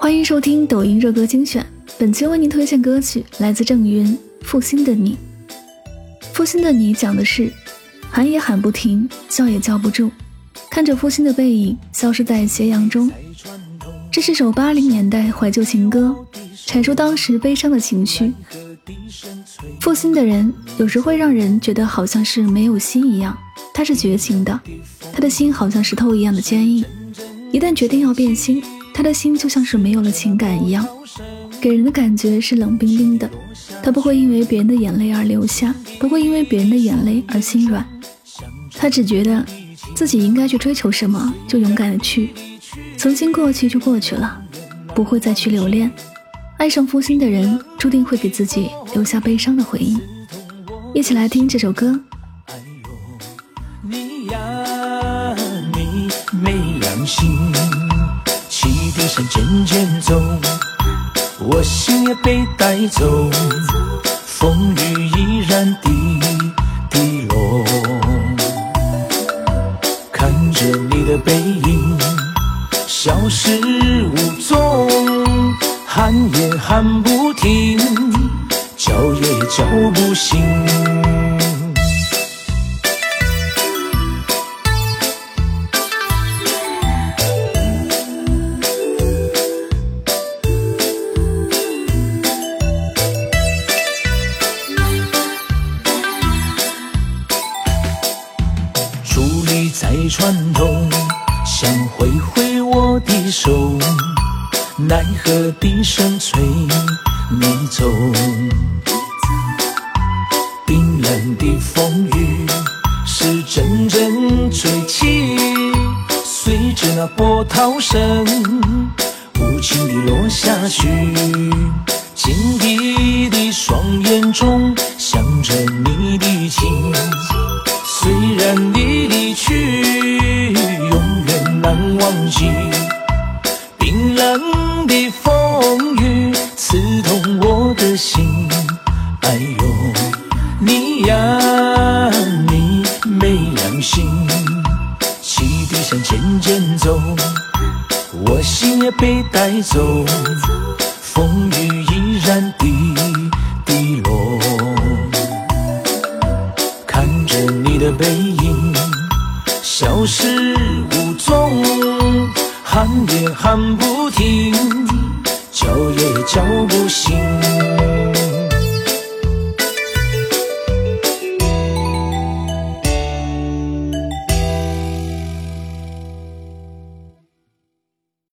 欢迎收听抖音热歌精选，本期为您推荐歌曲来自郑云《负心的你》。负心的你讲的是喊也喊不停，叫也叫不住，看着负心的背影消失在斜阳中。这是首八零年代怀旧情歌，阐述当时悲伤的情绪。负心的人有时会让人觉得好像是没有心一样，他是绝情的，他的心好像石头一样的坚硬，一旦决定要变心。他的心就像是没有了情感一样，给人的感觉是冷冰冰的。他不会因为别人的眼泪而流下，不会因为别人的眼泪而心软。他只觉得自己应该去追求什么，就勇敢的去。曾经过去就过去了，不会再去留恋。爱上负心的人，注定会给自己留下悲伤的回忆。一起来听这首歌。你呀，你没良心。渐渐走，我心也被带走，风雨依然滴滴落。看着你的背影消失无踪，喊也喊不停，叫也叫不醒。在船头，想挥挥我的手，奈何笛声催你走。冰冷的风雨是阵阵吹起，随着那波涛声无情地落下去。紧闭的双眼中想着你的情。虽然你离去，永远难忘记。冰冷的风雨刺痛我的心。哎呦，你呀，你没良心。汽笛声渐渐走，我心也被带走。风雨依然滴滴落。看着你的背影消失无踪，喊也喊不停，叫也叫不醒。